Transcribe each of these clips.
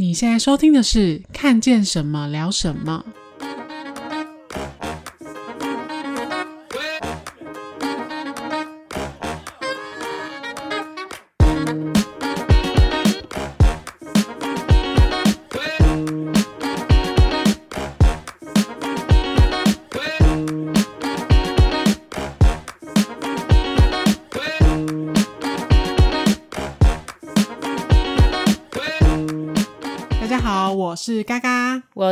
你现在收听的是《看见什么聊什么》。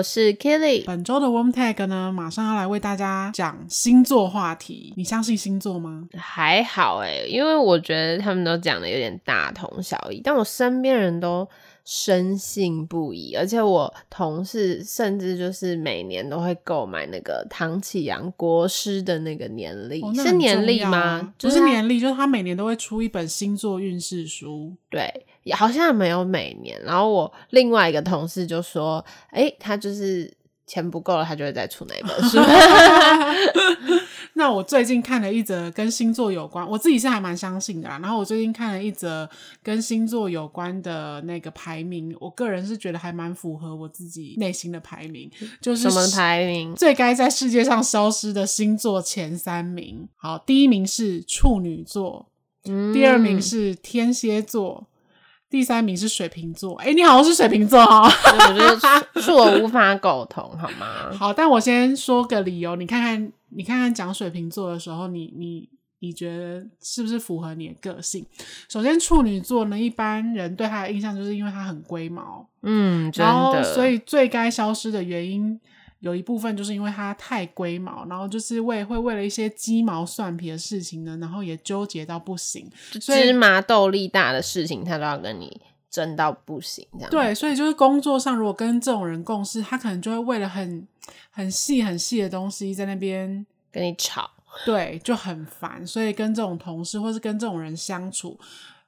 是 Kelly。本周的 Warm Tag 呢，马上要来为大家讲星座话题。你相信星座吗？还好哎、欸，因为我觉得他们都讲的有点大同小异，但我身边人都深信不疑，而且我同事甚至就是每年都会购买那个唐启阳国师的那个年历、是年历吗？不是年历，就是他每年都会出一本星座运势书。对。好像没有每年，然后我另外一个同事就说：“哎、欸，他就是钱不够了，他就会再出那本书。”那我最近看了一则跟星座有关，我自己是还蛮相信的啦。然后我最近看了一则跟星座有关的那个排名，我个人是觉得还蛮符合我自己内心的排名，就是什么排名？最该在世界上消失的星座前三名。好，第一名是处女座，嗯、第二名是天蝎座。第三名是水瓶座，哎、欸，你好像是水瓶座 哈，我觉得是我无法苟同，好吗？好，但我先说个理由，你看看，你看看讲水瓶座的时候，你你你觉得是不是符合你的个性？首先，处女座呢，一般人对他的印象就是因为他很龟毛，嗯，然后所以最该消失的原因。有一部分就是因为他太龟毛，然后就是为会为了一些鸡毛蒜皮的事情呢，然后也纠结到不行，芝麻豆粒大的事情他都要跟你争到不行，这样。对，所以就是工作上如果跟这种人共事，他可能就会为了很很细很细的东西在那边跟你吵，对，就很烦。所以跟这种同事或是跟这种人相处，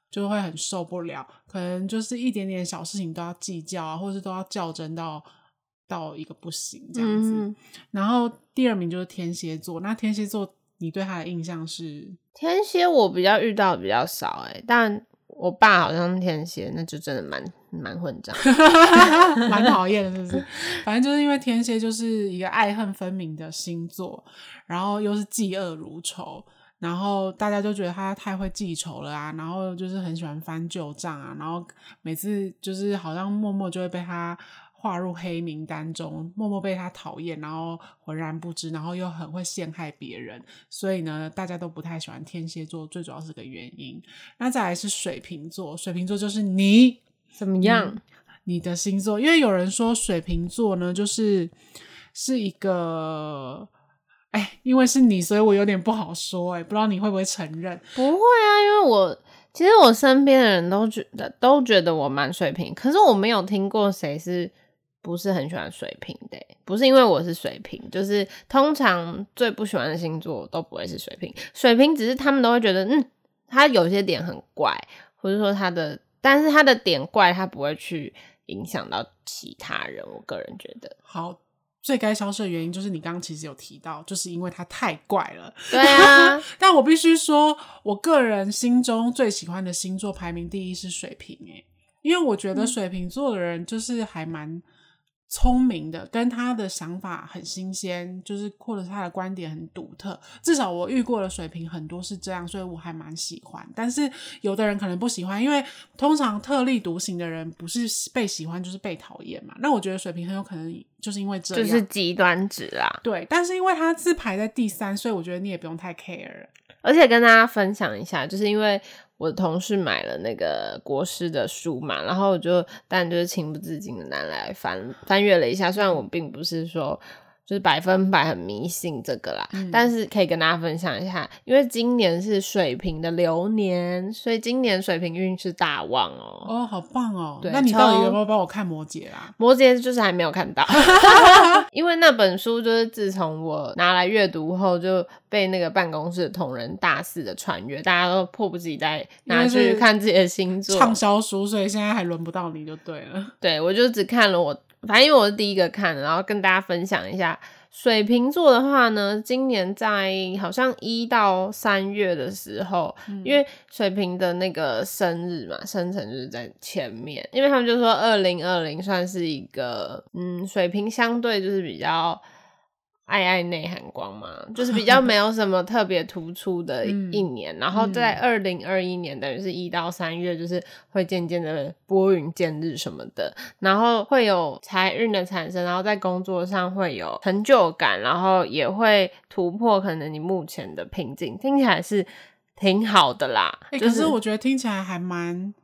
就会很受不了，可能就是一点点小事情都要计较啊，或是都要较真到。到一个不行这样子，嗯，然后第二名就是天蝎座。那天蝎座，你对他的印象是？天蝎我比较遇到比较少哎，但我爸好像天蝎，那就真的蛮蛮混账，蛮讨厌的，是不是？反正就是因为天蝎就是一个爱恨分明的星座，然后又是嫉恶如仇，然后大家就觉得他太会记仇了啊，然后就是很喜欢翻旧账啊，然后每次就是好像默默就会被他。划入黑名单中，默默被他讨厌，然后浑然不知，然后又很会陷害别人，所以呢，大家都不太喜欢天蝎座，最主要是个原因。那再来是水瓶座，水瓶座就是你怎么样？你的星座，因为有人说水瓶座呢，就是是一个，哎，因为是你，所以我有点不好说，哎，不知道你会不会承认？不会啊，因为我。其实我身边的人都觉得都觉得我蛮水平，可是我没有听过谁是不是很喜欢水瓶的。不是因为我是水瓶，就是通常最不喜欢的星座都不会是水瓶。水瓶只是他们都会觉得，嗯，他有些点很怪，或者说他的，但是他的点怪，他不会去影响到其他人。我个人觉得，好。最该消失的原因就是你刚刚其实有提到，就是因为他太怪了。对啊，但我必须说，我个人心中最喜欢的星座排名第一是水瓶诶，因为我觉得水瓶座的人就是还蛮。聪明的，跟他的想法很新鲜，就是或者是他的观点很独特。至少我遇过的水平很多是这样，所以我还蛮喜欢。但是有的人可能不喜欢，因为通常特立独行的人不是被喜欢就是被讨厌嘛。那我觉得水平很有可能就是因为这样，就是极端值啊。对，但是因为他是排在第三，所以我觉得你也不用太 care。而且跟大家分享一下，就是因为。我的同事买了那个国师的书嘛，然后我就但就是情不自禁的拿来翻翻阅了一下，虽然我并不是说。就是百分百很迷信这个啦，嗯，但是可以跟大家分享一下，因为今年是水瓶的流年，所以今年水瓶运势大旺哦。哦，好棒哦！对，那你到底有没有帮我看摩羯啦？摩羯就是还没有看到 因为那本书就是自从我拿来阅读后，就被那个办公室的同仁大肆的传阅，大家都迫不及待拿去看自己的星座畅销书，所以现在还轮不到你就对了。对，我就只看了我。反正因为我是第一个看的，然后跟大家分享一下，水瓶座的话呢，今年在好像一到三月的时候，嗯、因为水瓶的那个生日嘛，生辰就是在前面，因为他们就说二零二零算是一个，嗯，水瓶相对就是比较。爱爱内涵光嘛，就是比较没有什么特别突出的一年，嗯、然后在二零二一年，等于是一到三月，就是会渐渐的拨云见日什么的，然后会有财运的产生，然后在工作上会有成就感，然后也会突破可能你目前的瓶颈，听起来是挺好的啦。欸就是、可是我觉得听起来还蛮。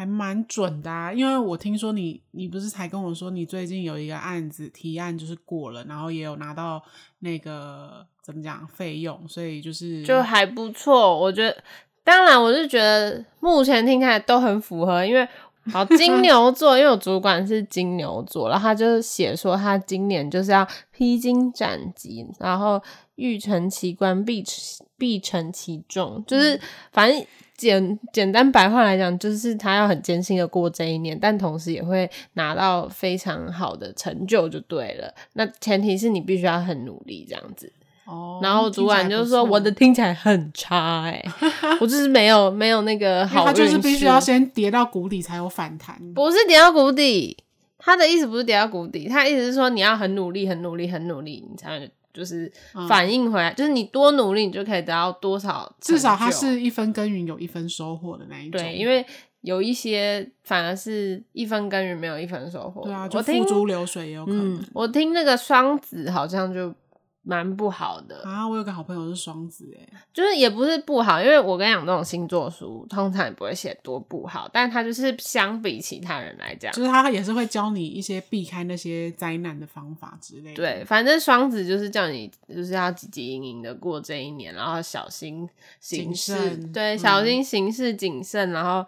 还蛮准的啊，因为我听说你，你不是才跟我说你最近有一个案子提案就是过了，然后也有拿到那个怎么讲费用，所以就是就还不错。我觉得，当然我是觉得目前听起来都很符合，因为 好金牛座，因为我主管是金牛座，然后他就写说他今年就是要披荆斩棘，然后欲成其关必必承其重，就是反正。简简单白话来讲，就是他要很艰辛的过这一年，但同时也会拿到非常好的成就，就对了。那前提是你必须要很努力，这样子。哦。然后主管就是说，我的听起来很差，欸，哎，我就是没有没有那个好。他就是必须要先跌到谷底才有反弹。不是跌到谷底，他的意思不是跌到谷底，他的意思是说你要很努力，很努力，很努力，你才能。就是反应回来，嗯、就是你多努力，你就可以得到多少。至少它是一分耕耘有一分收获的那一种。对，因为有一些反而是一分耕耘没有一分收获。对啊，就付诸流水也有可能。嗯、我听那个双子好像就。蛮不好的啊！我有个好朋友是双子，诶，就是也不是不好，因为我跟你讲，这种星座书通常也不会写多不好，但他就是相比其他人来讲，就是他也是会教你一些避开那些灾难的方法之类的。对，反正双子就是叫你就是要积极营营的过这一年，然后小心行事，对，小心行事谨慎，嗯、然后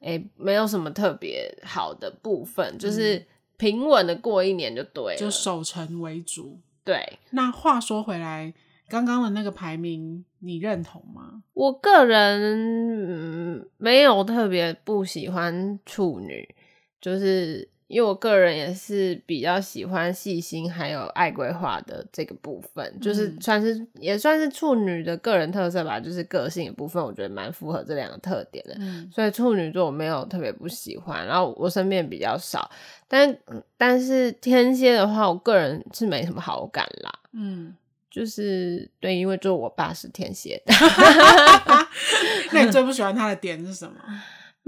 诶、欸，没有什么特别好的部分，就是平稳的过一年就对了，就守成为主。对，那话说回来，刚刚的那个排名你认同吗？我个人、嗯、没有特别不喜欢处女，就是因为我个人也是比较喜欢细心还有爱规划的这个部分，嗯、就是算是也算是处女的个人特色吧，就是个性的部分，我觉得蛮符合这两个特点的。嗯、所以处女座我没有特别不喜欢，然后我身边比较少。但但是天蝎的话，我个人是没什么好感啦。嗯，就是对，因为就我爸是天蝎的。那你最不喜欢他的点是什么？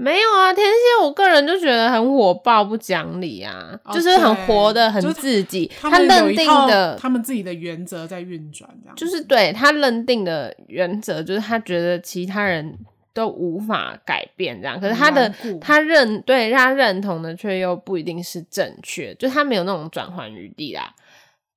没有啊，天蝎我个人就觉得很火爆、不讲理啊，哦、就是很活的、很自己。他，他认定的，他们自己的原则在运转，这样就是对他认定的原则，就是他觉得其他人。都无法改变这样，可是他的他认对他认同的却又不一定是正确，就他没有那种转换余地啦，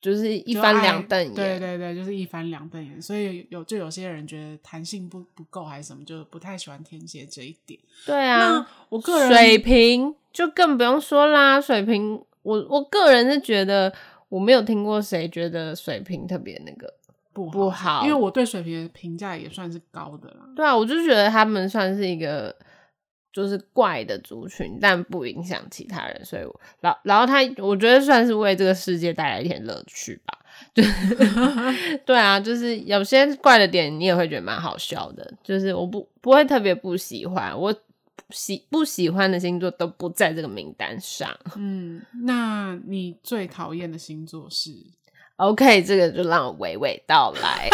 就是一翻两瞪眼。对对对，就是一翻两瞪眼。所以有就有些人觉得弹性不不够还是什么，就不太喜欢天蝎这一点。对啊，我个人水瓶就更不用说啦，水瓶我我个人是觉得我没有听过谁觉得水瓶特别那个。不好，不好，因为我对水瓶的评价也算是高的啦。对啊，我就觉得他们算是一个就是怪的族群，但不影响其他人，所以我，然然后他，我觉得算是为这个世界带来一点乐趣吧。对，对啊，就是有些怪的点，你也会觉得蛮好笑的。就是我不不会特别不喜欢，我喜不喜欢的星座都不在这个名单上。嗯，那你最讨厌的星座是？OK，这个就让我娓娓道来，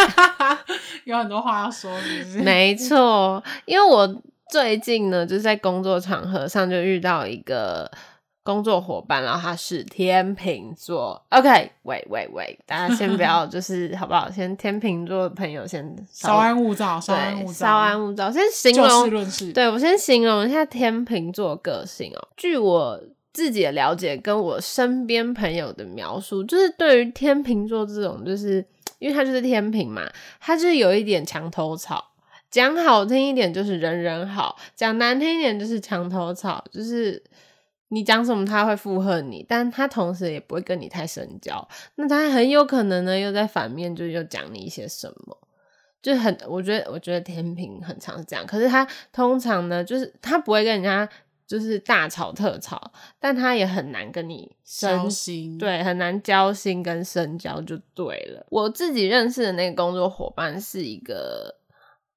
有很多话要说，是不是？没错，因为我最近呢，就是在工作场合上就遇到一个工作伙伴，然后他是天秤座。OK，喂喂喂，大家先不要，就是好不好？先天秤座的朋友先稍安勿躁，稍安勿躁，稍安勿躁。先形容，就事论事。对，我先形容一下天秤座个性哦。据我。自己的了解跟我身边朋友的描述，就是对于天秤座这种，就是 因为他就是天平嘛，他就是有一点墙头草。讲好听一点就是人人好，讲难听一点就是墙头草，就是你讲什么他会附和你，但他同时也不会跟你太深交。那他很有可能呢，又在反面就又讲你一些什么，就很我觉得我觉得天平很常是这样，可是他通常呢，就是他不会跟人家。就是大吵特吵，但他也很难跟你交心，对，很难交心跟深交就对了。我自己认识的那个工作伙伴是一个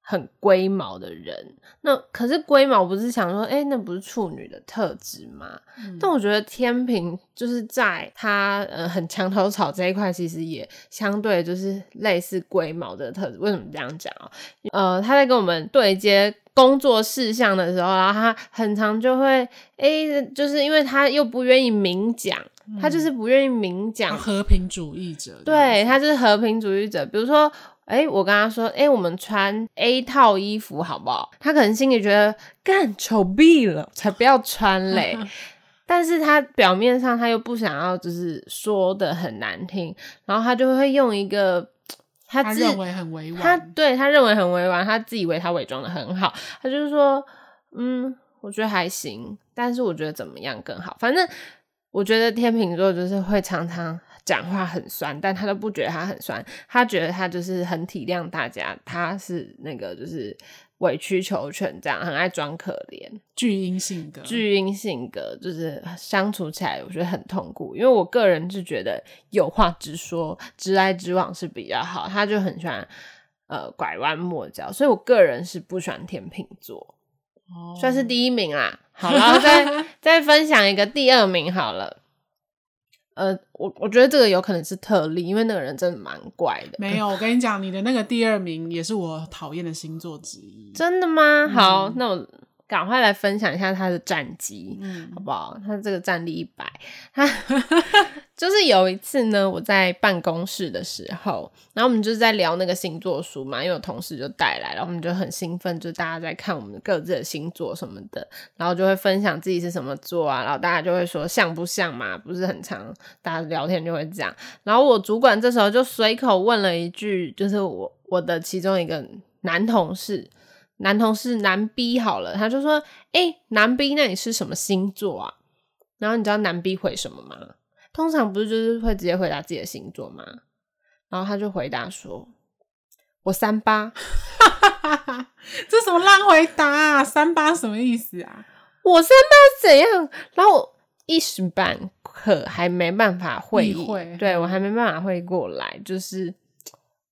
很龟毛的人，那可是龟毛不是想说，哎、欸，那不是处女的特质吗？嗯、但我觉得天平就是在他呃很墙头草这一块，其实也相对就是类似龟毛的特质。为什么这样讲啊？呃，他在跟我们对接工作事项的时候，然后他很常就会，哎、欸，就是因为他又不愿意明讲，嗯、他就是不愿意明讲，和平主义者，对，他就是和平主义者，比如说。哎、欸，我跟他说，哎、欸，我们穿 A 套衣服好不好？他可能心里觉得干丑毙了，才不要穿嘞。但是他表面上他又不想要，就是说的很难听，然后他就会用一个他自他认为很委婉，他对他认为很委婉，他自以为他伪装的很好，他就是说，嗯，我觉得还行，但是我觉得怎么样更好？反正我觉得天秤座就是会常常。讲话很酸，但他都不觉得他很酸，他觉得他就是很体谅大家，他是那个就是委曲求全这样，很爱装可怜，巨婴性格，巨婴性格就是相处起来我觉得很痛苦，因为我个人是觉得有话直说，直来直往是比较好，他就很喜欢呃拐弯抹角，所以我个人是不喜欢天秤座，哦，算是第一名啦。好，然后再 再分享一个第二名好了。呃，我我觉得这个有可能是特例，因为那个人真的蛮怪的。没有，我跟你讲，你的那个第二名也是我讨厌的星座之一。真的吗？好，嗯、那我。赶快来分享一下他的战绩，嗯，好不好？他这个战力一百，他就是有一次呢，我在办公室的时候，然后我们就是在聊那个星座书嘛，因为有同事就带来了，然后我们就很兴奋，就大家在看我们各自的星座什么的，然后就会分享自己是什么座啊，然后大家就会说像不像嘛，不是很常，大家聊天就会这样，然后我主管这时候就随口问了一句，就是我我的其中一个男同事。男同事男 B 好了，他就说：“哎、欸，男 B，那你是什么星座啊？”然后你知道男 B 回什么吗？通常不是就是会直接回答自己的星座吗？然后他就回答说：“我三八。”这什么烂回答啊？三八什么意思啊？我三八怎样？然后我一时半刻还没办法会会，对我还没办法会过来，就是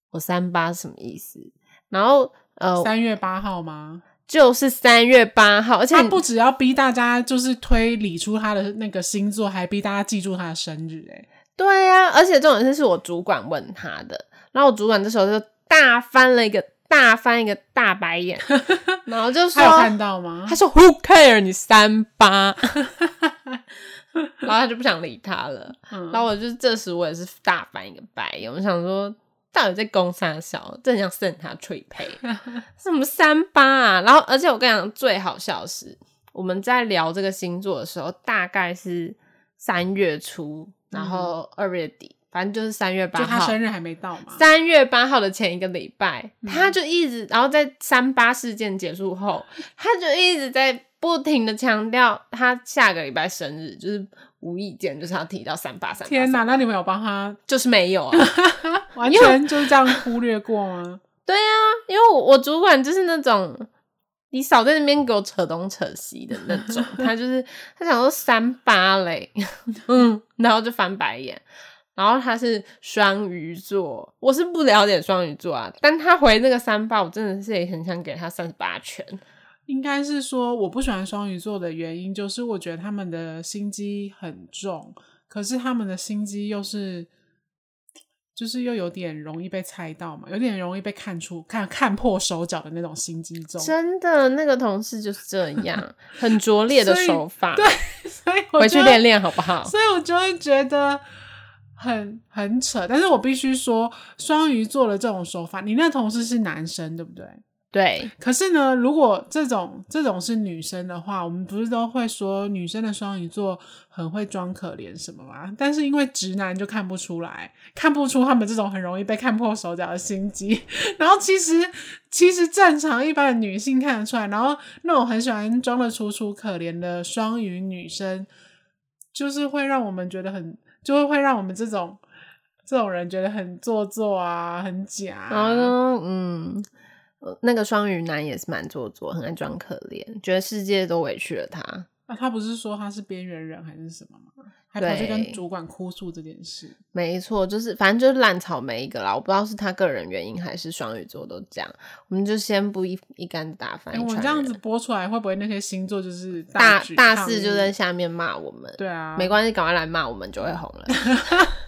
我三八什么意思？然后。呃，三月八号吗？就是三月八号，而且他不只要逼大家就是推理出他的那个星座，还逼大家记住他的生日。哎，对呀、啊，而且这种事是我主管问他的，然后我主管这时候就大翻了一个大翻一个大白眼，然后就说：“他有看到吗？”他说：“Who care？你三八。”然后他就不想理他了。嗯、然后我就这时我也是大翻一个白眼，我想说。到底在攻三小，正想送他脆胚，什么三八啊？然后，而且我跟你讲，最好笑的是，我们在聊这个星座的时候，大概是三月初，然后二月底，嗯、反正就是三月八号，就他生日还没到嘛。三月八号的前一个礼拜，嗯、他就一直，然后在三八事件结束后，他就一直在不停的强调他下个礼拜生日，就是。无意间就是要提到三八三。天哪，那你们有帮他？就是没有啊，完全就是这样忽略过吗？对啊，因为我我主管就是那种，你少在那边给我扯东扯西的那种，他就是他想说三八嘞，嗯，然后就翻白眼，然后他是双鱼座，我是不了解双鱼座啊，但他回那个三八，我真的是也很想给他三十八拳。应该是说，我不喜欢双鱼座的原因，就是我觉得他们的心机很重，可是他们的心机又是，就是又有点容易被猜到嘛，有点容易被看出、看看破手脚的那种心机重。真的，那个同事就是这样，很拙劣的手法。对，所以回去练练好不好？所以我就会觉得很很扯。但是我必须说，双鱼座的这种手法，你那同事是男生，对不对？对，可是呢，如果这种这种是女生的话，我们不是都会说女生的双鱼座很会装可怜什么吗？但是因为直男就看不出来，看不出他们这种很容易被看破手脚的心机。然后其实其实正常一般的女性看得出来，然后那种很喜欢装的楚楚可怜的双鱼女生，就是会让我们觉得很，就会会让我们这种这种人觉得很做作啊，很假啊。嗯嗯。那个双鱼男也是蛮做作，很爱装可怜，觉得世界都委屈了他。啊，他不是说他是边缘人还是什么吗？还跑去跟主管哭诉这件事。没错，就是反正就是烂草莓一个啦。我不知道是他个人原因还是双鱼座都这样。我们就先不一一竿子打翻。我们这样子播出来，会不会那些星座就是大大四就在下面骂我们？对啊，没关系，赶快来骂我们就会红了。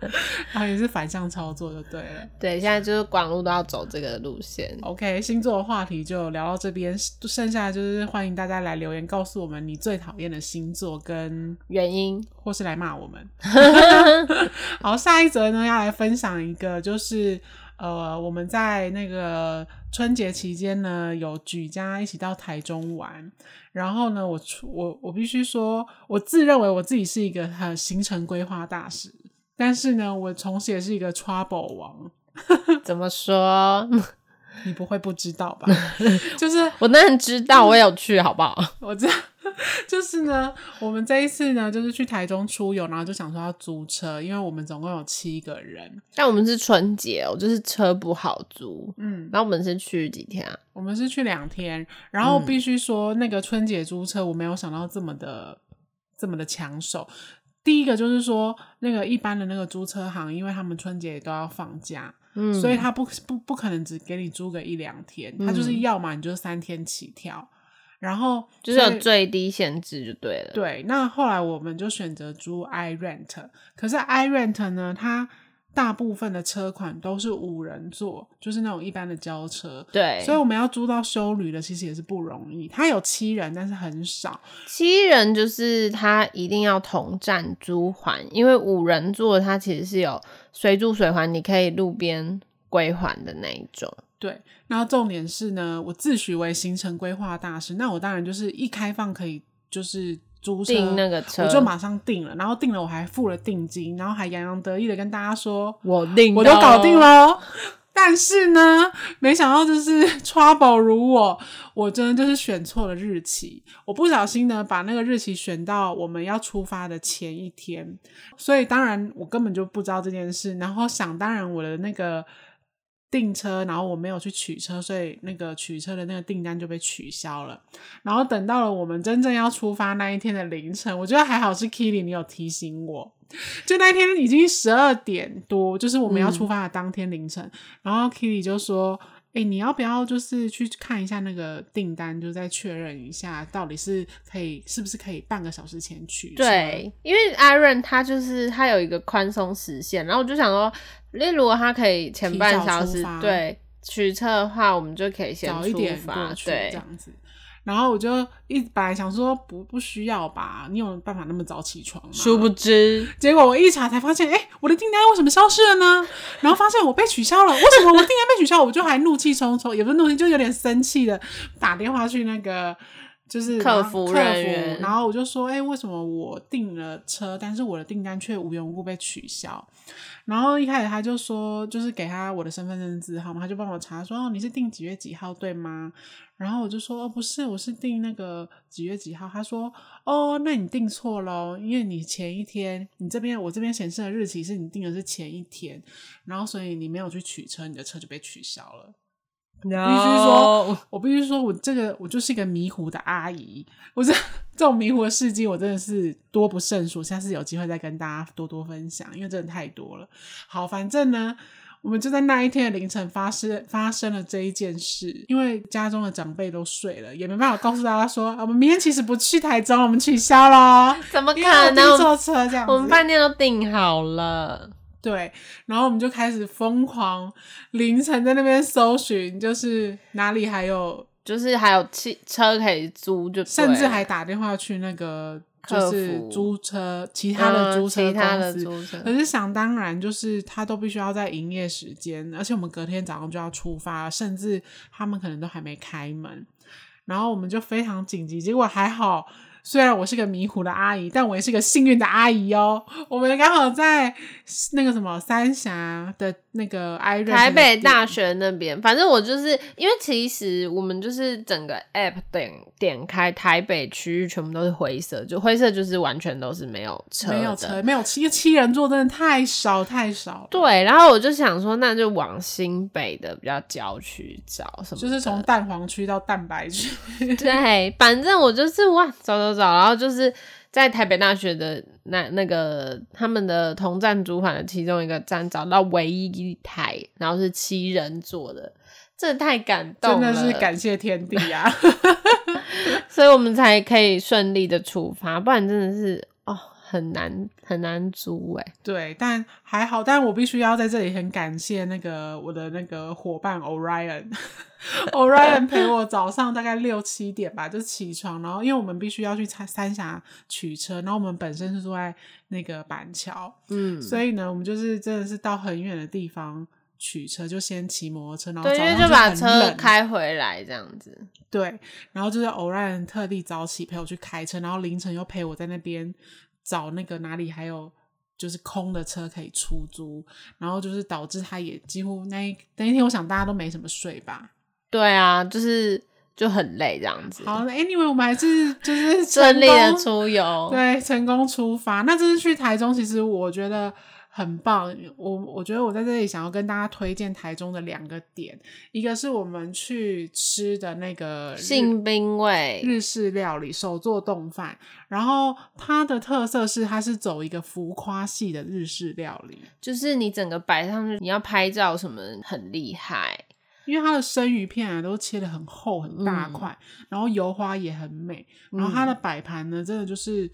然后也是反向操作就对了。对，现在就是广路都要走这个路线。OK，星座的话题就聊到这边，剩下的就是欢迎大家来留言告诉我们你最讨厌的星座跟原因，或是来骂我们。好，下一则呢要来分享一个，就是呃我们在那个春节期间呢有举家一起到台中玩，然后呢我我我必须说，我自认为我自己是一个很行程规划大师。但是呢，我同时也是一个 trouble 王。怎么说？你不会不知道吧？就是我当然知道，我有去，好不好？我知道。就是呢，我们这一次呢，就是去台中出游，然后就想说要租车，因为我们总共有七个人。但我们是春节哦，就是车不好租。嗯，然后我们是去几天啊？我们是去两天。然后必须说，那个春节租车，我没有想到这么的这么的抢手。第一个就是说，那个一般的那个租车行，因为他们春节都要放假，嗯，所以他不不不可能只给你租个一两天，他就是要嘛，你就三天起跳，然后就是有最低限制就对了。对，那后来我们就选择租 iRent，可是 iRent 呢，它大部分的车款都是五人座，就是那种一般的轿车。对，所以我们要租到修旅的，其实也是不容易。它有七人，但是很少。七人就是它一定要同站租还，因为五人座它其实是有随住随还，你可以路边归还的那一种。对，然后重点是呢，我自诩为行程规划大师，那我当然就是一开放可以就是。租车订那个车，我就马上订了，然后订了我还付了定金，然后还洋洋得意的跟大家说，我订，我都搞定了。但是呢，没想到就是 trouble 如我，我真的就是选错了日期，我不小心呢把那个日期选到我们要出发的前一天，所以当然我根本就不知道这件事，然后想当然我的那个。订车，然后我没有去取车，所以那个取车的那个订单就被取消了。然后等到了我们真正要出发那一天的凌晨，我觉得还好是 Kitty 你有提醒我，就那天已经十二点多，就是我们要出发的当天凌晨。嗯、然后 Kitty 就说：“哎，你要不要就是去看一下那个订单，就再确认一下到底是可以是不是可以半个小时前取？”对，因为 Aaron 他就是他有一个宽松时限，然后我就想说。例如，果他可以前半小时对取车的话，我们就可以先早一点过去，对，这样子。然后我就一本来想说不不需要吧，你有办法那么早起床吗？殊不知，结果我一查才发现，哎、欸，我的订单为什么消失了呢？然后发现我被取消了，为什么我订单被取消？我就还怒气冲冲，也不是怒气，就有点生气的打电话去那个就是客服人员，然后我就说，哎、欸，为什么我订了车，但是我的订单却无缘无故被取消？然后一开始他就说，就是给他我的身份证字号嘛，他就帮我查说，哦，你是订几月几号对吗？然后我就说，哦，不是，我是订那个几月几号。他说，哦，那你订错了，因为你前一天，你这边我这边显示的日期是你订的是前一天，然后所以你没有去取车，你的车就被取消了。必须说，我必须说，我这个我就是一个迷糊的阿姨。我这 这种迷糊的事迹，我真的是多不胜数。下次有机会再跟大家多多分享，因为真的太多了。好，反正呢，我们就在那一天的凌晨发生发生了这一件事。因为家中的长辈都睡了，也没办法告诉大家说，我们明天其实不去台中，我们取消了。怎么可能？坐车这样，我们饭店都订好了。对，然后我们就开始疯狂凌晨在那边搜寻，就是哪里还有，就是还有汽车可以租就，就甚至还打电话去那个就是租车其他的租车公司，嗯、可是想当然就是他都必须要在营业时间，而且我们隔天早上就要出发，甚至他们可能都还没开门，然后我们就非常紧急，结果还好。虽然我是个迷糊的阿姨，但我也是个幸运的阿姨哦。我们刚好在那个什么三峡的那个 iRent 台北大学那边，反正我就是因为其实我们就是整个 app 点点开台北区域全部都是灰色，就灰色就是完全都是没有车，没有车，没有七七人座，真的太少太少。对，然后我就想说，那就往新北的比较郊区找什么，就是从蛋黄区到蛋白区。对，反正我就是哇，走走。然后就是在台北大学的那那个他们的同站主管的其中一个站找到唯一一台，然后是七人座的，这太感动了，真的是感谢天地啊！所以我们才可以顺利的出发，不然真的是哦。很难很难租哎，对，但还好，但我必须要在这里很感谢那个我的那个伙伴 Orion，Orion 陪我早上大概六七点吧就起床，然后因为我们必须要去三三峡取车，然后我们本身是住在那个板桥，嗯，所以呢，我们就是真的是到很远的地方取车，就先骑摩托车，然后早上就，就把车开回来这样子，对，然后就是 Orion 特地早起陪我去开车，然后凌晨又陪我在那边。找那个哪里还有就是空的车可以出租，然后就是导致他也几乎那一那一天，我想大家都没什么睡吧。对啊，就是就很累这样子。好，Anyway，我们还是就是 顺利的出游，对，成功出发。那这次去台中，其实我觉得。很棒，我我觉得我在这里想要跟大家推荐台中的两个点，一个是我们去吃的那个信兵卫日式料理手作冻饭，然后它的特色是它是走一个浮夸系的日式料理，就是你整个摆上去，你要拍照什么很厉害，因为它的生鱼片啊都切的很厚很大块，嗯、然后油花也很美，然后它的摆盘呢真的就是。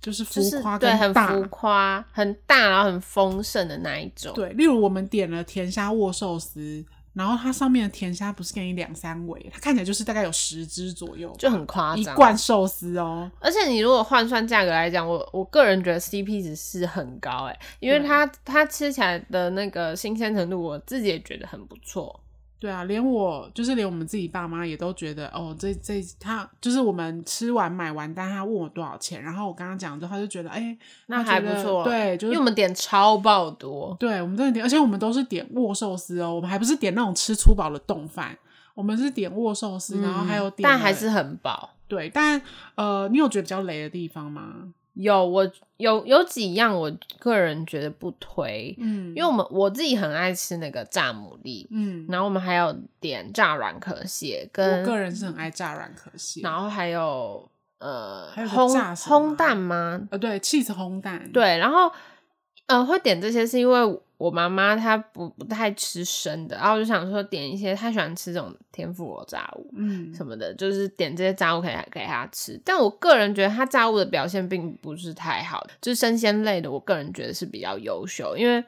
就是浮夸，跟对，很浮夸，很大，然后很丰盛的那一种。对，例如我们点了甜虾握寿司，然后它上面的甜虾不是给你两三尾，它看起来就是大概有十只左右，就很夸张。一罐寿司哦，而且你如果换算价格来讲，我我个人觉得 CP 值是很高哎，因为它它吃起来的那个新鲜程度，我自己也觉得很不错。对啊，连我就是连我们自己爸妈也都觉得哦，这这他就是我们吃完买完单，他问我多少钱，然后我刚刚讲之后，他就觉得哎，那还不错。对，就是因为我们点超爆多，对，我们真的点，而且我们都是点握寿司哦，我们还不是点那种吃粗饱的冻饭，我们是点握寿司，嗯、然后还有点，但还是很饱。对，但呃，你有觉得比较雷的地方吗？有，我有有几样，我个人觉得不推，嗯，因为我们我自己很爱吃那个炸牡蛎，嗯，然后我们还有点炸软壳蟹，跟我个人是很爱炸软壳蟹，然后还有呃，还有烘烘蛋吗？呃，对，cheese 烘蛋，对，然后呃，会点这些是因为。我妈妈她不不太吃生的，然后我就想说点一些她喜欢吃这种天妇罗炸物，嗯，什么的，就是点这些炸物给她给她吃。但我个人觉得她炸物的表现并不是太好，就是生鲜类的，我个人觉得是比较优秀，因为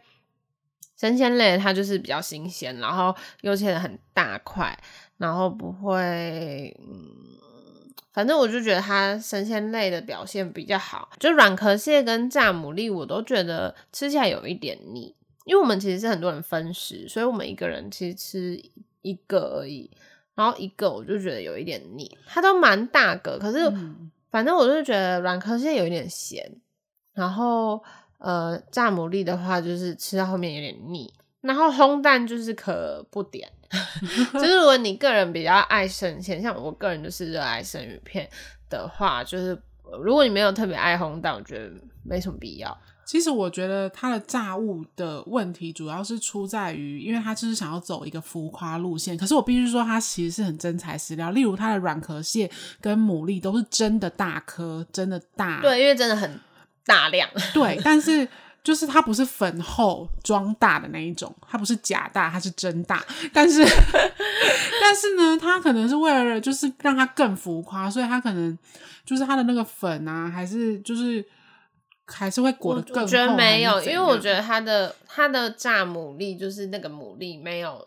生鲜类的它就是比较新鲜，然后又切的很大块，然后不会，嗯。反正我就觉得它生鲜类的表现比较好，就软壳蟹跟炸牡蛎我都觉得吃起来有一点腻。因为我们其实是很多人分食，所以我们一个人其实吃一个而已，然后一个我就觉得有一点腻。它都蛮大个，可是反正我就觉得软壳蟹有一点咸，然后呃炸牡蛎的话就是吃到后面有点腻，然后烘蛋就是可不点。就是如果你个人比较爱生鲜，像我个人就是热爱生鱼片的话，就是如果你没有特别爱烘蛋，我觉得没什么必要。其实我觉得它的炸物的问题主要是出在于，因为它就是想要走一个浮夸路线。可是我必须说，它其实是很真材实料。例如它的软壳蟹跟牡蛎都是真的大颗，真的大。对，因为真的很大量。对，但是就是它不是粉厚装大的那一种，它不是假大，它是真大。但是，但是呢，它可能是为了就是让它更浮夸，所以它可能就是它的那个粉啊，还是就是。还是会裹得更厚。我觉得没有，因为我觉得它的它的炸牡蛎就是那个牡蛎没有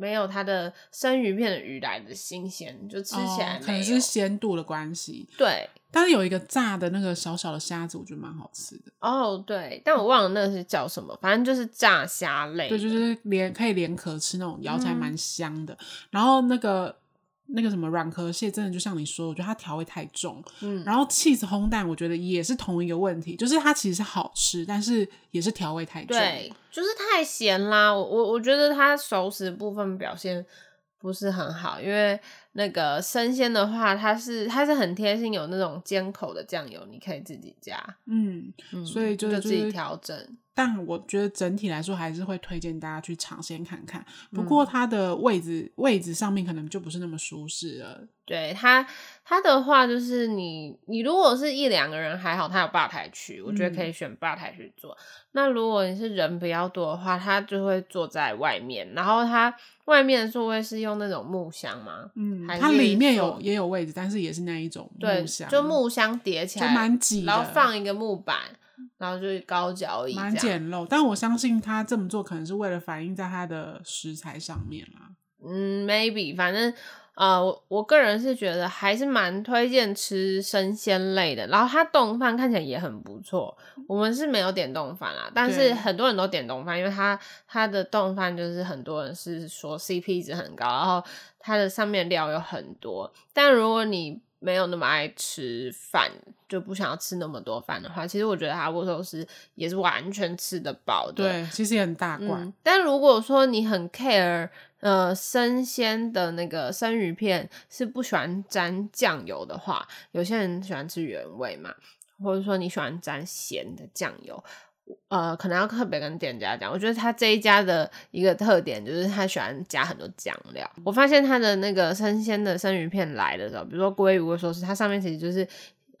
没有它的生鱼片的鱼来的新鲜，就吃起来、哦、可能是鲜度的关系。对，但是有一个炸的那个小小的虾子，我觉得蛮好吃的。哦，对，但我忘了那个是叫什么，反正就是炸虾类。对，就是连可以连壳吃那种，咬起来蛮香的。嗯、然后那个。那个什么软壳蟹真的就像你说，我觉得它调味太重。嗯，然后 cheese 烘蛋，我觉得也是同一个问题，就是它其实是好吃，但是也是调味太重。对，就是太咸啦。我我我觉得它熟食部分表现不是很好，因为那个生鲜的话，它是它是很贴心，有那种尖口的酱油，你可以自己加。嗯，嗯所以就，就自己调整。但我觉得整体来说，还是会推荐大家去尝鲜看看。不过它的位置、嗯、位置上面可能就不是那么舒适了。对它，它的话就是你你如果是一两个人还好，它有吧台区，我觉得可以选吧台去做。嗯、那如果你是人比较多的话，它就会坐在外面。然后它外面的座位是用那种木箱吗？嗯，它里面有也有位置，但是也是那一种木箱，就木箱叠起来，就蛮挤的，然后放一个木板。然后就是高脚椅，蛮简陋，但我相信他这么做可能是为了反映在他的食材上面啦。嗯，maybe，反正呃，我我个人是觉得还是蛮推荐吃生鲜类的。然后它冻饭看起来也很不错，我们是没有点冻饭啦，但是很多人都点冻饭，因为它它的冻饭就是很多人是说 CP 值很高，然后它的上面料有很多。但如果你没有那么爱吃饭，就不想要吃那么多饭的话，其实我觉得它握寿司也是完全吃得饱的。对，其实也很大罐。嗯，但如果说你很 care，呃，生鲜的那个生鱼片是不喜欢沾酱油的话，有些人喜欢吃原味嘛，或者说你喜欢沾咸的酱油。呃，可能要特别跟店家讲，我觉得他这一家的一个特点就是他喜欢加很多酱料。我发现他的那个生鲜的生鱼片来的时候，比如说鲑鱼或寿司，它上面其实就是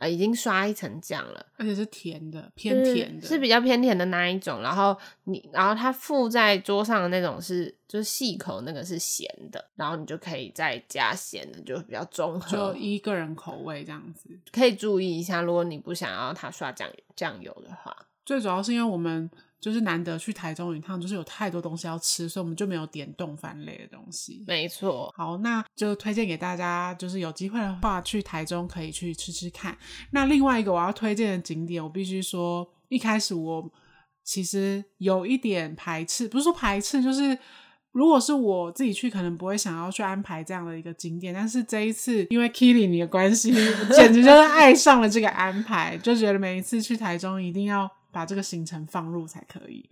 呃已经刷一层酱了，而且是甜的，偏甜的，是，是比较偏甜的那一种。然后你，然后它附在桌上的那种是就是细口那个是咸的，然后你就可以再加咸的，就比较综合，就依个人口味这样子。可以注意一下，如果你不想要它刷酱酱油的话。最主要是因为我们就是难得去台中一趟，就是有太多东西要吃，所以我们就没有点丼饭类的东西。没错，好，那就推荐给大家，就是有机会的话去台中可以去吃吃看。那另外一个我要推荐的景点，我必须说，一开始我其实有一点排斥，不是说排斥，就是。如果是我自己去，可能不会想要去安排这样的一个景点。但是这一次，因为 Kitty 你的关系，简直就是爱上了这个安排，就觉得每一次去台中一定要把这个行程放入才可以。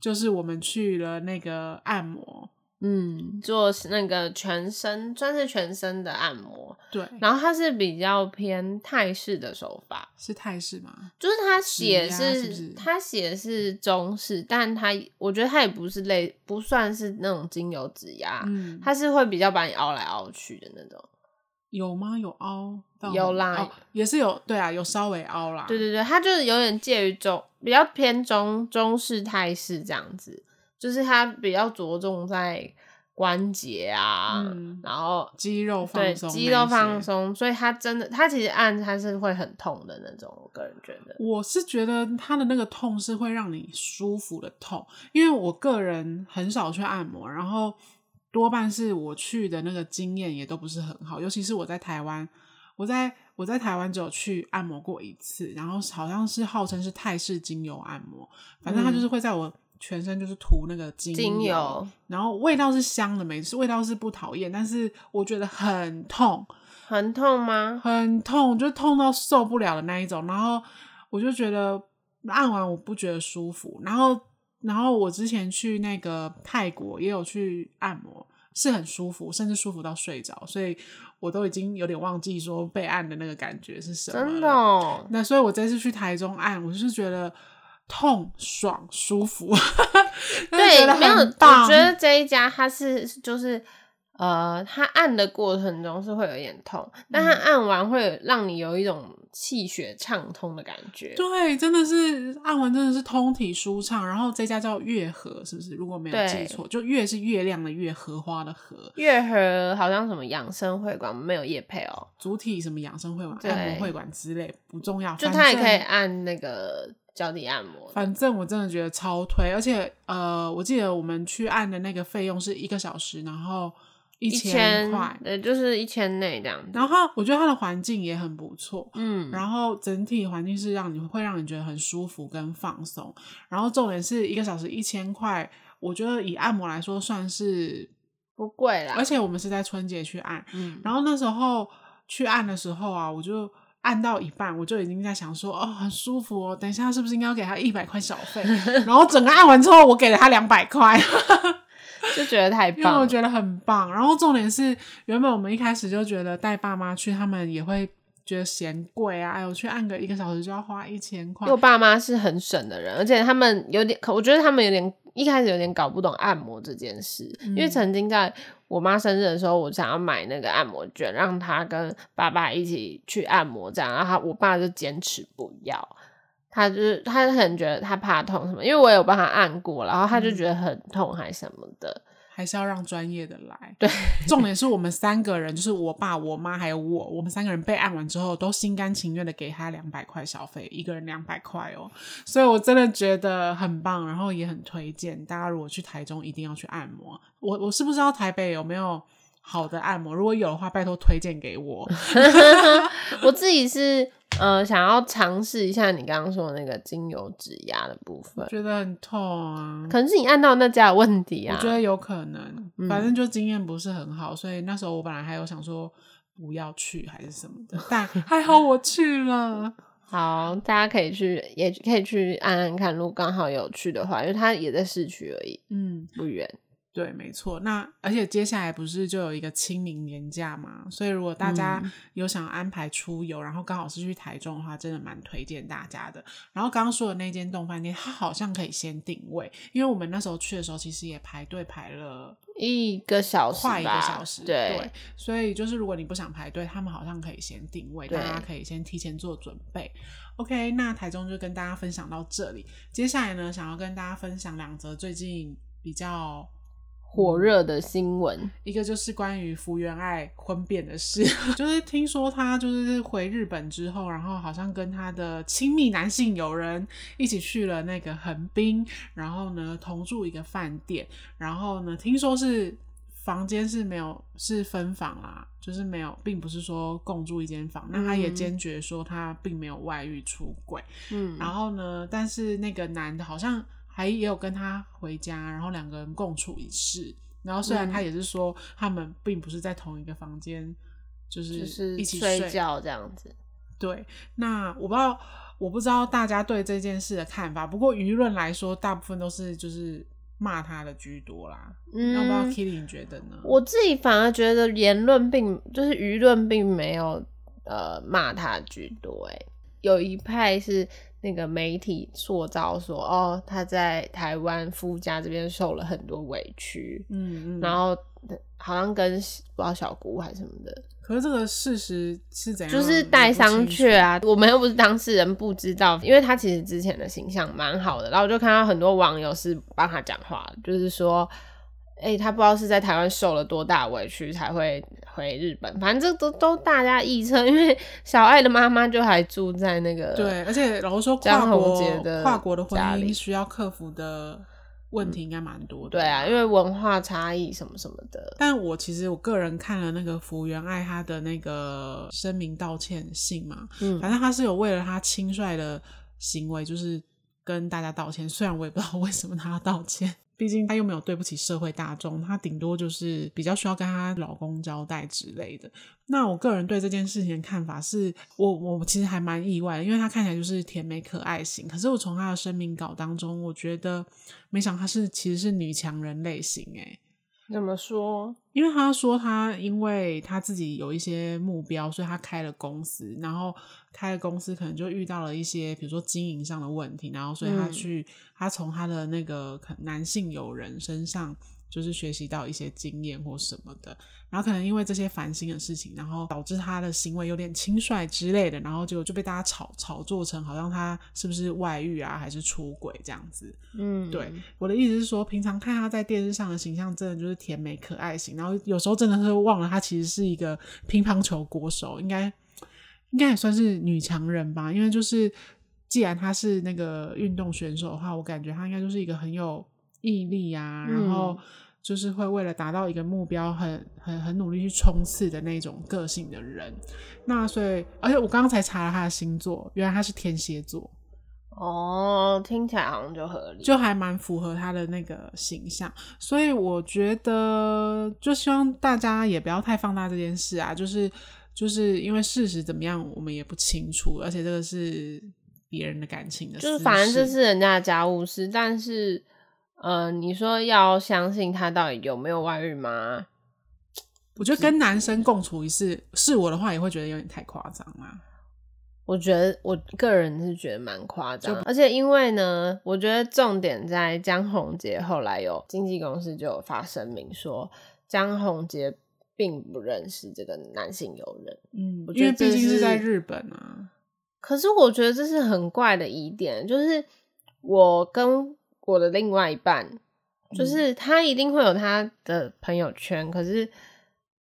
就是我们去了那个按摩。嗯，做那个全身，算是全身的按摩。对，然后它是比较偏泰式的手法，是泰式吗？就是它写是，它写是，是中式，但它我觉得它也不是类，不算是那种精油指压，嗯，它是会比较把你凹来凹去的那种。有吗？有凹？有啦，哦，也是有，对啊，有稍微凹啦。对对对，它就是有点介于中，比较偏中中式泰式这样子。就是它比较着重在关节啊，嗯、然后肌肉放松，肌肉放松，所以它真的，它其实按它是会很痛的那种。我个人觉得，我是觉得它的那个痛是会让你舒服的痛，因为我个人很少去按摩，然后多半是我去的那个经验也都不是很好，尤其是我在台湾，我在我在台湾只有去按摩过一次，然后好像是号称是泰式精油按摩，反正它就是会在我。全身就是涂那个精油，精油，然后味道是香的，每次，味道是不讨厌，但是我觉得很痛，很痛吗？很痛，就痛到受不了的那一种。然后我就觉得按完我不觉得舒服。然后，然后我之前去那个泰国也有去按摩，是很舒服，甚至舒服到睡着。所以我都已经有点忘记说被按的那个感觉是什么了。真的哦？那所以我这次去台中按，我就是觉得。痛爽舒服，对，没有。我觉得这一家它是就是呃，它按的过程中是会有点痛，嗯、但它按完会让你有一种气血畅通的感觉。对，真的是按完真的是通体舒畅。然后这家叫月荷，是不是？如果没有记错，就月是月亮的月，荷花的荷。月荷好像什么养生会馆没有夜配哦，主体什么养生会馆、按摩会馆之类不重要，就它也可以按那个。脚底按摩，反正我真的觉得超推，而且呃，我记得我们去按的那个费用是一个小时，然后一千块，对，就是一千内这样。然后我觉得它的环境也很不错，嗯，然后整体环境是让你会让你觉得很舒服跟放松。然后重点是一个小时一千块，我觉得以按摩来说算是不贵啦。而且我们是在春节去按，嗯，然后那时候去按的时候啊，我就。按到一半，我就已经在想说，哦，很舒服哦。等一下是不是应该要给他一百块小费？然后整个按完之后，我给了他两百块。就觉得太棒，因为我觉得很棒。然后重点是，原本我们一开始就觉得带爸妈去，他们也会觉得嫌贵啊。哎，我去按个一个小时就要花一千块。我爸妈是很省的人，而且他们有点，我觉得他们有点一开始有点搞不懂按摩这件事。嗯、因为曾经在我妈生日的时候，我想要买那个按摩券，让她跟爸爸一起去按摩，这样，然后他我爸就坚持不要。他就是，他可能觉得他怕痛什么，因为我有帮他按过，然后他就觉得很痛还什么的，还是要让专业的来。对，重点是我们三个人，就是我爸、我妈还有我，我们三个人被按完之后，都心甘情愿的给他两百块小费，一个人两百块哦，所以我真的觉得很棒，然后也很推荐大家，如果去台中一定要去按摩。我我是不知道台北有没有好的按摩，如果有的话，拜托推荐给我。我自己是。呃，想要尝试一下你刚刚说的那个精油指压的部分，觉得很痛啊。可能是你按到那家有问题啊。我觉得有可能，反正就经验不是很好，嗯，所以那时候我本来还有想说不要去还是什么的，但 还好我去了。好，大家可以去，也可以去按按看，如果刚好有去的话，因为它也在市区而已，嗯，不远。对，没错。那而且接下来不是就有一个清明年假嘛？所以如果大家有想安排出游，嗯、然后刚好是去台中的话，真的蛮推荐大家的。然后刚刚说的那间洞饭店，它好像可以先定位，因为我们那时候去的时候，其实也排队排了一个小时，快一个小时。对，对，所以就是如果你不想排队，他们好像可以先定位，大家可以先提前做准备。OK，那台中就跟大家分享到这里。接下来呢，想要跟大家分享两则最近比较。火热的新闻，一个就是关于福原爱婚变的事，就是听说她就是回日本之后，然后好像跟她的亲密男性友人一起去了那个横滨，然后呢同住一个饭店，然后呢听说是房间是没有是分房啦，就是没有，并不是说共住一间房。那他也坚决说他并没有外遇出轨，嗯，然后呢，但是那个男的好像。还也有跟他回家，然后两个人共处一室。然后虽然他也是说他们并不是在同一个房间，就是一起睡，睡觉这样子。对，那我不知道，我不知道大家对这件事的看法。不过舆论来说，大部分都是就是骂他的居多啦。嗯，那我不知道 Kitty 你觉得呢？我自己反而觉得言论并就是舆论并没有呃骂他居多，欸，有一派是。那个媒体塑造说，哦，他在台湾夫家这边受了很多委屈，嗯嗯，然后好像跟不知道小姑还是什么的。可是这个事实是怎样？就是带商榷啊，我们又不是当事人，不知道。因为他其实之前的形象蛮好的，然后我就看到很多网友是帮他讲话，就是说。哎、欸，他不知道是在台湾受了多大委屈才会回日本，反正这都都大家臆测，因为小爱的妈妈就还住在那个对，而且老实说跨国的跨国的婚姻需要克服的问题应该蛮多的，对啊，因为文化差异什么什么的。但我其实我个人看了那个福原爱她的那个声明道歉信嘛，嗯，反正她是有为了她轻率的行为，就是跟大家道歉，虽然我也不知道为什么她要道歉。毕竟她又没有对不起社会大众，她顶多就是比较需要跟她老公交代之类的。那我个人对这件事情的看法是，我我其实还蛮意外的，因为她看起来就是甜美可爱型，可是我从她的声明稿当中，我觉得没想她是其实是女强人类型诶。怎么说？因为他说他因为他自己有一些目标，所以他开了公司，然后开了公司可能就遇到了一些比如说经营上的问题，然后所以他去、嗯、他从他的那个男性友人身上。就是学习到一些经验或什么的，然后可能因为这些烦心的事情，然后导致他的行为有点轻率之类的，然后就就被大家炒炒作成好像他是不是外遇啊，还是出轨这样子。嗯，对，我的意思是说，平常看他在电视上的形象，真的就是甜美可爱型，然后有时候真的是忘了他其实是一个乒乓球国手，应该应该也算是女强人吧。因为就是既然他是那个运动选手的话，我感觉他应该就是一个很有毅力啊，然后。就是会为了达到一个目标很，很很很努力去冲刺的那种个性的人。那所以，而且我刚刚才查了他的星座，原来他是天蝎座。哦，听起来好像就合理，就还蛮符合他的那个形象。所以我觉得，就希望大家也不要太放大这件事啊。就是就是因为事实怎么样，我们也不清楚，而且这个是别人的感情的事，就是反正这是人家的家务事，但是。呃，你说要相信他到底有没有外遇吗？我觉得跟男生共处一室，是我的话也会觉得有点太夸张啦。我觉得我个人是觉得蛮夸张，而且因为呢，我觉得重点在江宏杰后来有经纪公司就有发声明说，江宏杰并不认识这个男性友人。嗯，我觉得因为毕竟是在日本啊。可是我觉得这是很怪的疑点，就是我跟我的另外一半，就是他一定会有他的朋友圈，可是。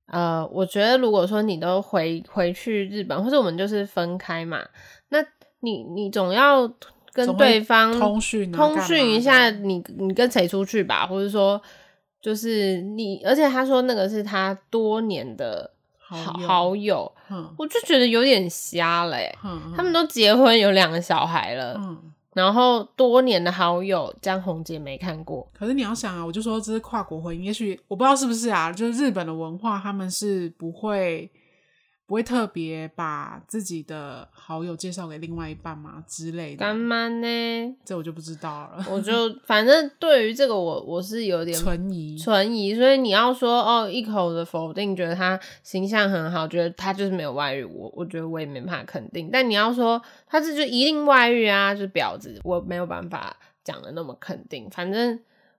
呃，我觉得如果说你都回回去日本，或者我们就是分开嘛，那你你总要跟对方通讯通讯一下你，你你跟谁出去吧，或者说就是你，而且他说那个是他多年的好好友，我就觉得有点瞎了、欸嗯、他们都结婚有两个小孩了。嗯然后多年的好友江宏杰没看过，可是你要想啊，我就说这是跨国婚姻，也许我不知道是不是啊，就是日本的文化，他们是不会。不会特别把自己的好友介绍给另外一半吗之类的？干嘛呢？这我就不知道了。我就反正对于这个我我是有点存疑，存疑。所以你要说哦，一口的否定，觉得他形象很好，觉得他就是没有外遇，我我觉得我也没办法肯定。但你要说他这就一定外遇啊，就是婊子，我没有办法讲的那么肯定。反正。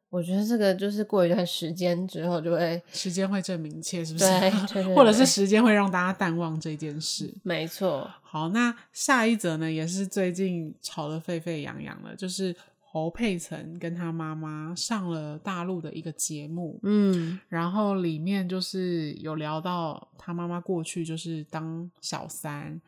我觉得这个就是过一段时间之后就会，时间会证明一切，是不是？对，对，对，对，或者是时间会让大家淡忘这件事。没错。好，那下一则呢，也是最近吵得沸沸扬扬的，就是。侯佩岑跟他妈妈上了大陆的一个节目，嗯，然后里面就是有聊到他妈妈过去就是当小三.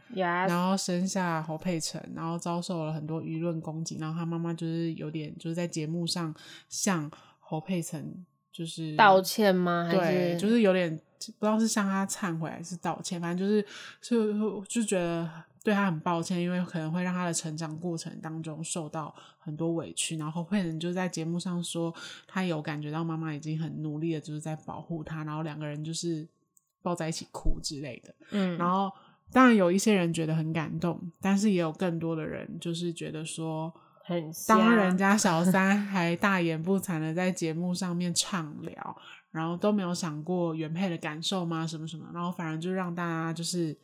然后生下侯佩岑，然后遭受了很多舆论攻击，然后他妈妈就是有点就是在节目上向侯佩岑就是道歉吗？对，还是就是有点不知道是向他忏悔还是道歉，反正就是就就觉得。对他很抱歉，因为可能会让他的成长过程当中受到很多委屈。然后慧仁就在节目上说，他有感觉到妈妈已经很努力的，就是在保护他。然后两个人就是抱在一起哭之类的。嗯，然后当然有一些人觉得很感动，但是也有更多的人就是觉得说，很瞎当人家小三还大言不惭的在节目上面畅聊，然后都没有想过原配的感受吗？什么什么，然后反而就让大家就是。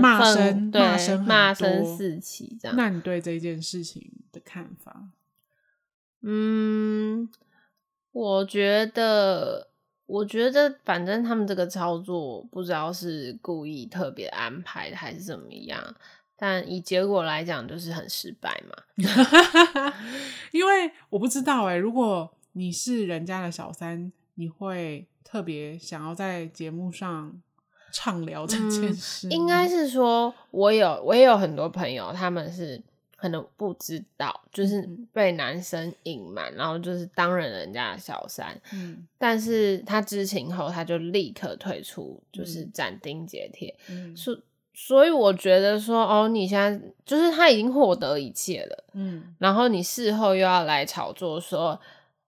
骂声，骂声，骂声四起，这样。那你对这件事情的看法？嗯，我觉得，我觉得，反正他们这个操作，不知道是故意特别安排的，还是怎么样。但以结果来讲，就是很失败嘛。因为我不知道哎、欸，如果你是人家的小三，你会特别想要在节目上。畅聊这件事，嗯，应该是说，我有我也有很多朋友，他们是可能不知道，就是被男生隐瞒，然后就是当人人家的小三，嗯，但是他知情后，他就立刻退出，就是。斩钉截铁，嗯，所所以我觉得说，哦，你现在就是他已经获得一切了，嗯，然后你事后又要来炒作说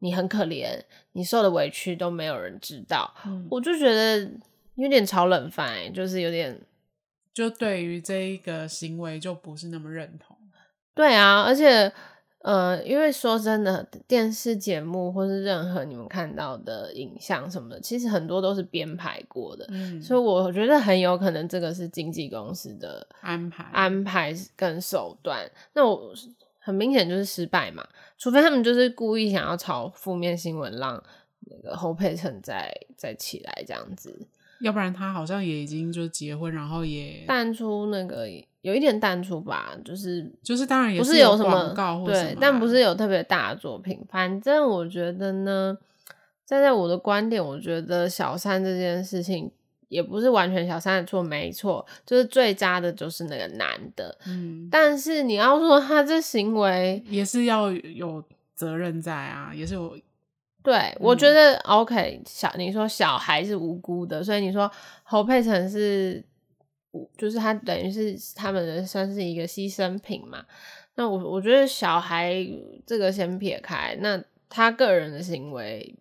你很可怜，你受的委屈都没有人知道，嗯，我就觉得。有点炒冷饭，欸，就是有点，就对于这一个行为就不是那么认同。对啊，而且，呃，因为说真的，电视节目或是任何你们看到的影像什么的，其实很多都是编排过的，嗯，所以我觉得很有可能这个是经纪公司的安排、安排跟手段。那我很明显就是失败嘛，除非他们就是故意想要炒负面新闻，让那个侯佩岑再再起来这样子。要不然他好像也已经就结婚，然后也淡出那个有一点淡出吧，就是就是当然也不是有什么广告或什么，对，但不是有特别大的作品。反正我觉得呢，站在我的观点，我觉得小三这件事情也不是完全小三的错，没错，就是最渣的就是那个男的。嗯，但是你要说他这行为也是要有责任在啊，也是有。对，嗯、我觉得 OK。小你说小孩是无辜的，所以你说侯佩岑是，就是他等于是他们的算是一个牺牲品嘛。那我我觉得小孩这个先撇开，那他个人的行为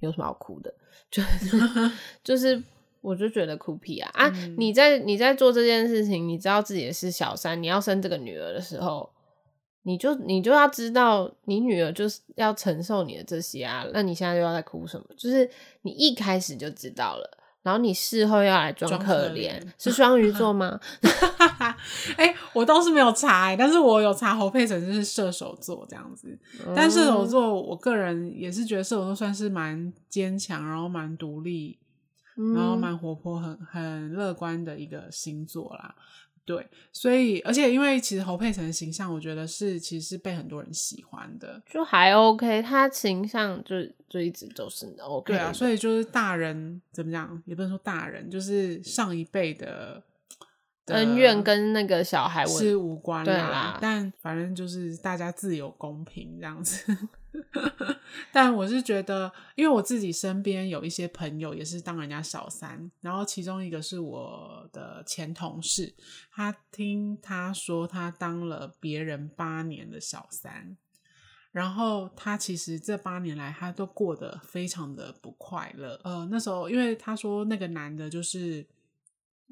有什么好哭的？就 是就是，我就觉得哭屁啊啊！嗯、你在你在做这件事情，你知道自己是小三，你要生这个女儿的时候，你就你就要知道，你女儿就是要承受你的这些啊。那你现在又要在哭什么？就是你一开始就知道了，然后你事后要来装可怜，是双鱼座吗？哎、欸，我倒是没有查、欸，但是我有查侯佩岑就是射手座这样子。嗯、但射手座，我个人也是觉得射手座算是蛮坚强，然后蛮独立，嗯、然后蛮活泼、很很乐观的一个星座啦。对，所以而且因为其实侯佩岑的形象，我觉得是其实是被很多人喜欢的，就还 OK，他形象就就一直都是 OK。对啊，所以就是大人怎么讲，也不能说大人，就是上一辈的。恩怨跟那个小孩是无关啦，啦，但反正就是大家自有公平这样子。但我是觉得，因为我自己身边有一些朋友也是当人家小三，然后其中一个是我的前同事，他听他说他当了别人八年的小三，然后他其实这八年来他都过得非常的不快乐。呃，那时候因为他说那个男的就是。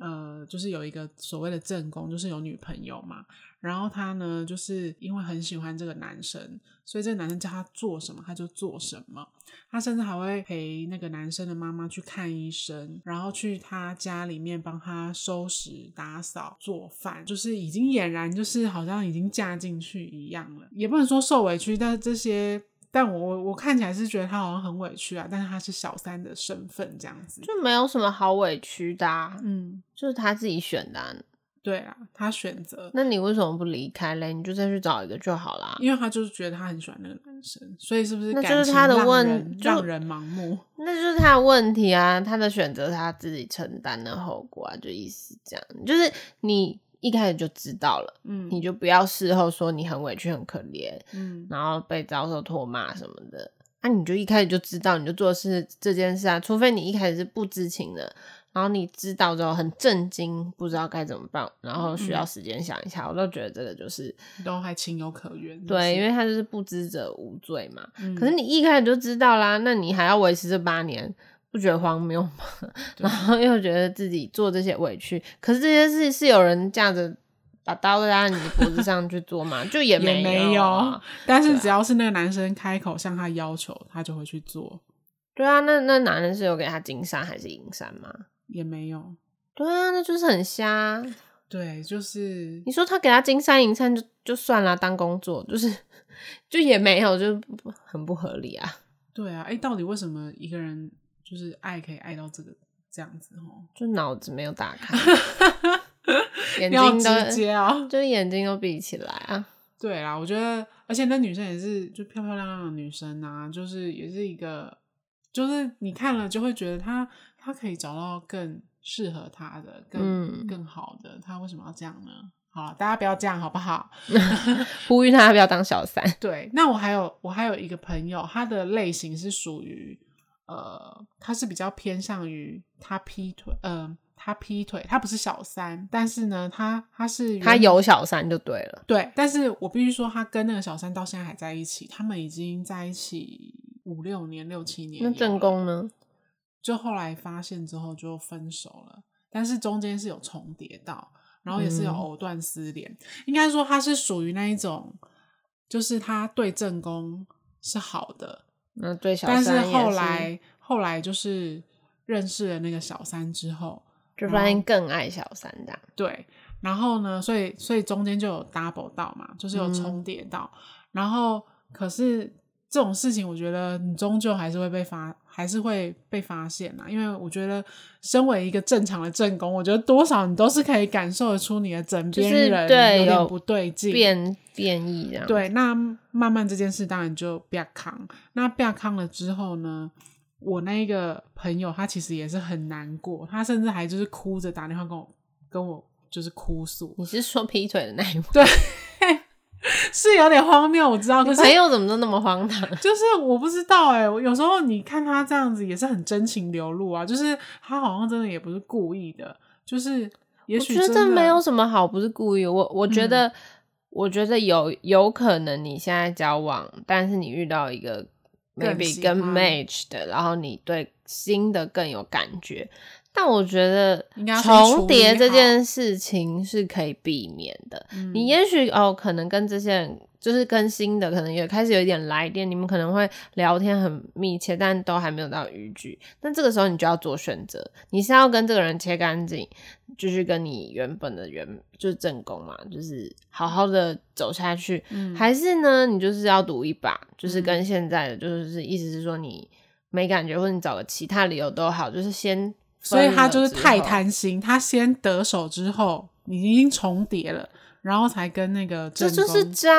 呃，就是有一个所谓的正宫，就是有女朋友嘛。然后他呢，就是因为很喜欢这个男生，所以这个男生叫他做什么，他就做什么。他甚至还会陪那个男生的妈妈去看医生，然后去他家里面帮他收拾、打扫、做饭，就是已经俨然就是好像已经嫁进去一样了。也不能说受委屈，但是这些。但我我看起来是觉得他好像很委屈啊，但是他是小三的身份这样子，就没有什么好委屈的啊，嗯，就是他自己选的啊。对啊，他选择。那你为什么不离开嘞？你就再去找一个就好啦。因为他就是觉得他很喜欢那个男生，所以是不是？那就是他的问，让人盲目。那就是他的问题啊，他的选择他自己承担的后果啊，就意思这样，就是你。一开始就知道了，嗯，你就不要事后说你很委屈、很可怜，嗯，然后被遭受唾骂什么的。那、啊、你就一开始就知道，你就做的是这件事啊。除非你一开始是不知情的，然后你知道之后很震惊，不知道该怎么办，然后需要时间想一下。嗯、我都觉得这个就是都还情有可原。对，因为他就是不知者无罪嘛。嗯、可是你一开始就知道啦，那你还要维持这八年？不觉得荒谬吗？然后又觉得自己做这些委屈，可是这些事是有人架着把刀在你的脖子上去做吗？就也没有，也没有。但是只要是那个男生开口向他要求，他就会去做。对啊，那那男人是有给他金山还是银山吗？也没有。对啊，那就是很瞎。对，就是你说他给他金山银山就就算了，当工作就是就也没有，就很不合理啊。对啊，哎，到底为什么一个人？就是爱可以爱到这个这样子哦，就脑子没有打开，眼睛都直接啊，就眼睛都闭起来啊。对啦，我觉得，而且那女生也是就漂漂亮亮的女生啊，就是也是一个，就是你看了就会觉得她她可以找到更适合她的、更、嗯、更好的，她为什么要这样呢？好，大家不要这样好不好？呼吁她不要当小三。对，那我还有我还有一个朋友，他的类型是属于。呃，他是比较偏向于他劈腿，呃，他劈腿，他不是小三，但是呢，他他是他有小三就对了，对，但是我必须说，他跟那个小三到现在还在一起，他们已经在一起五六年、六七年。那正宫呢？就后来发现之后就分手了，但是中间是有重叠到，然后也是有藕断丝连。嗯、应该说他是属于那一种，就是他对正宫是好的。那对小三，但是后来后来就是认识了那个小三之后，就发现更爱小三这样。对，然后呢，所以所以中间就有 double 到嘛，就是有重叠到。嗯、然后可是这种事情，我觉得你终究还是会被发，还是会被发现啦。因为我觉得，身为一个正常的正宫，我觉得多少你都是可以感受得出你的枕边人有点不对劲，变变异这样。对，那慢慢这件事当然就不要扛。那不要扛了之后呢，我那个朋友他其实也是很难过，他甚至还就是哭着打电话跟我跟我就是哭诉。你是说劈腿的那一幕？对。是有点荒谬，我知道。可是朋友怎么都那么荒唐？就是我不知道哎、欸，有时候你看他这样子也是很真情流露啊，就是他好像真的也不是故意的，就是也许真的我觉得没有什么好不是故意。我我觉得，嗯、我觉得有有可能你现在交往，但是你遇到一个 maybe 跟 match 的，然后你对新的更有感觉。但我觉得重叠这件事情是可以避免的。嗯、你也许哦，可能跟这些人就是跟新的可能也开始有一点来电，你们可能会聊天很密切，但都还没有到逾矩。那这个时候你就要做选择，你是要跟这个人切干净，继续跟你原本的原就是正宫嘛，就是好好的走下去，嗯、还是呢，你就是要赌一把，就是跟现在的，就是意思是说你没感觉，或者你找个其他理由都好，就是先。所以他就是太贪心，他先得手之后，你已经重叠了。然后才跟那个，这就是渣，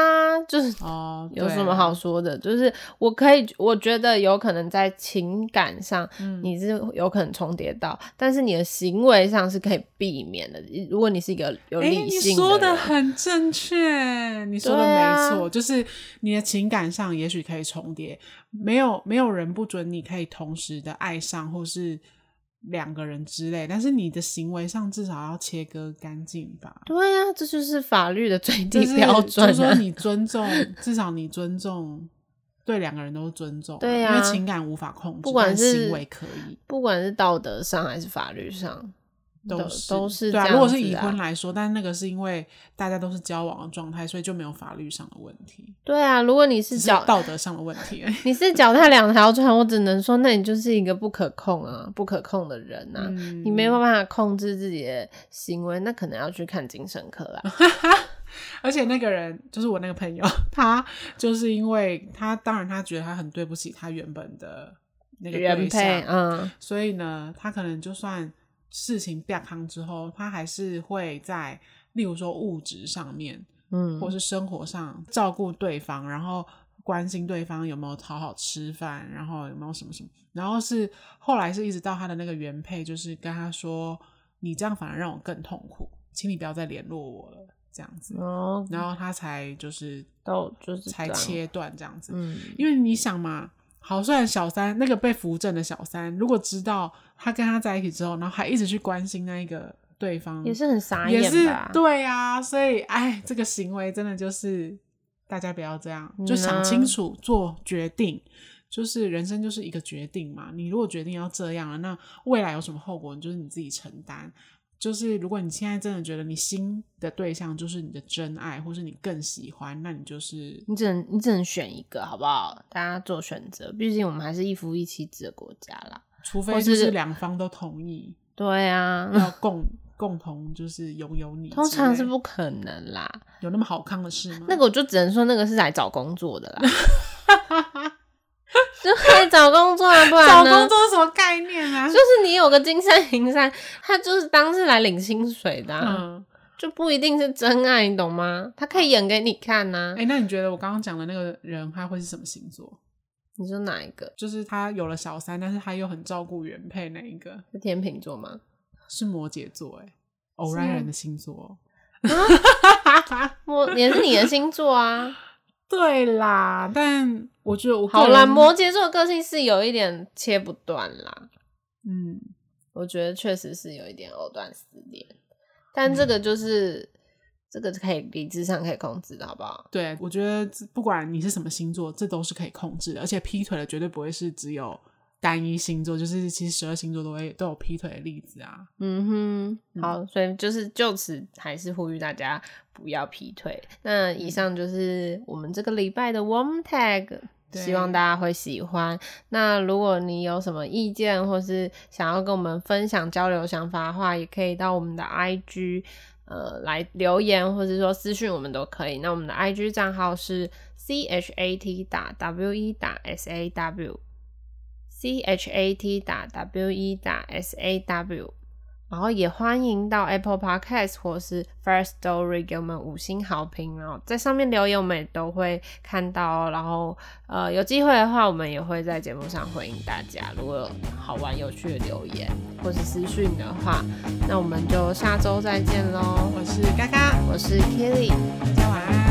就是哦，有什么好说的？就是我可以，我觉得有可能在情感上，你是有可能重叠到，嗯，但是你的行为上是可以避免的。如果你是一个有理性的，你说的很正确，你说的没错，啊，就是你的情感上也许可以重叠，没有没有人不准你可以同时的爱上或是。两个人之类，但是你的行为上至少要切割干净吧？对呀、啊，这就是法律的最低标准、啊。就是说 你尊重，至少你尊重，对两个人都是尊重、啊。对呀、啊，因为情感无法控制，不管是行为可以，不管是道德上还是法律上。都是都是对啊，如果是已婚来说，但是那个是因为大家都是交往的状态，所以就没有法律上的问题。对啊，如果你是脚道德上的问题，你是脚踏两条船，我只能说，那你就是一个不可控啊，不可控的人啊，嗯、你没有办法控制自己的行为，那可能要去看精神科啦。而且那个人就是我那个朋友，他就是因为他当然他觉得他很对不起他原本的那个对象，嗯，所以呢，他可能就算。事情变康之后，他还是会在，例如说物质上面，嗯，或是生活上照顾对方，然后关心对方有没有好好吃饭，然后有没有什么什么，然后是后来是一直到他的那个原配，就是跟他说：“你这样反而让我更痛苦，请你不要再联络我了。”这样子，哦，然后他才就是到就是才切断这样子，嗯，因为你想嘛。好，虽然小三那个被扶正的小三，如果知道他跟他在一起之后，然后还一直去关心那一个对方，也是很傻眼吧？也是对啊，所以哎，这个行为真的就是大家不要这样，就想清楚做决定，就是人生就是一个决定嘛。你如果决定要这样了，那未来有什么后果，你就是你自己承担。就是如果你现在真的觉得你新的对象就是你的真爱，或是你更喜欢，那你就是你只能你只能选一个，好不好？大家做选择，毕竟我们还是一夫一妻制的国家啦。除非就是两方都同意，对啊，要共共同就是拥有你，通常是不可能啦。有那么好康的事吗？那个我就只能说那个是来找工作的啦。找工作啊，不然找工作是什么概念啊？就是你有个金山银山，他就是当是来领薪水的，啊，嗯，就不一定是真爱，你懂吗？他可以演给你看呐。哎，那你觉得我刚刚讲的那个人他会是什么星座？你说哪一个？就是他有了小三，但是他又很照顾原配哪一个？是天秤座吗？是摩羯座，哎，偶然人的星座，我也是你的星座啊。对啦，但我觉得我好啦，摩羯座的个性是有一点切不断啦。嗯，我觉得确实是有一点藕断丝连，但这个就是、嗯、这个是可以理智上可以控制的，好不好？对，我觉得不管你是什么星座，这都是可以控制的，而且劈腿的绝对不会是只有单一星座，就是其实十二星座都会都有劈腿的例子啊。嗯哼，好，所以就是就此还是呼吁大家。不要劈腿。那以上就是我们这个礼拜的 Warm Tag，希望大家会喜欢。那如果你有什么意见，或是想要跟我们分享交流想法的话，也可以到我们的 IG 呃来留言，或者说私讯我们都可以。那我们的 IG 账号是 C H A T 打 W E 打 S A W，C H A T 打 W E 打 S A W。然后也欢迎到 Apple Podcast 或是 First Story 给我们五星好评，然后在上面留言，我们也都会看到。然后呃，有机会的话，我们也会在节目上回应大家。如果有好玩有趣的留言或是私讯的话，那我们就下周再见喽。我是嘎嘎，我是 Kelly，大家晚安。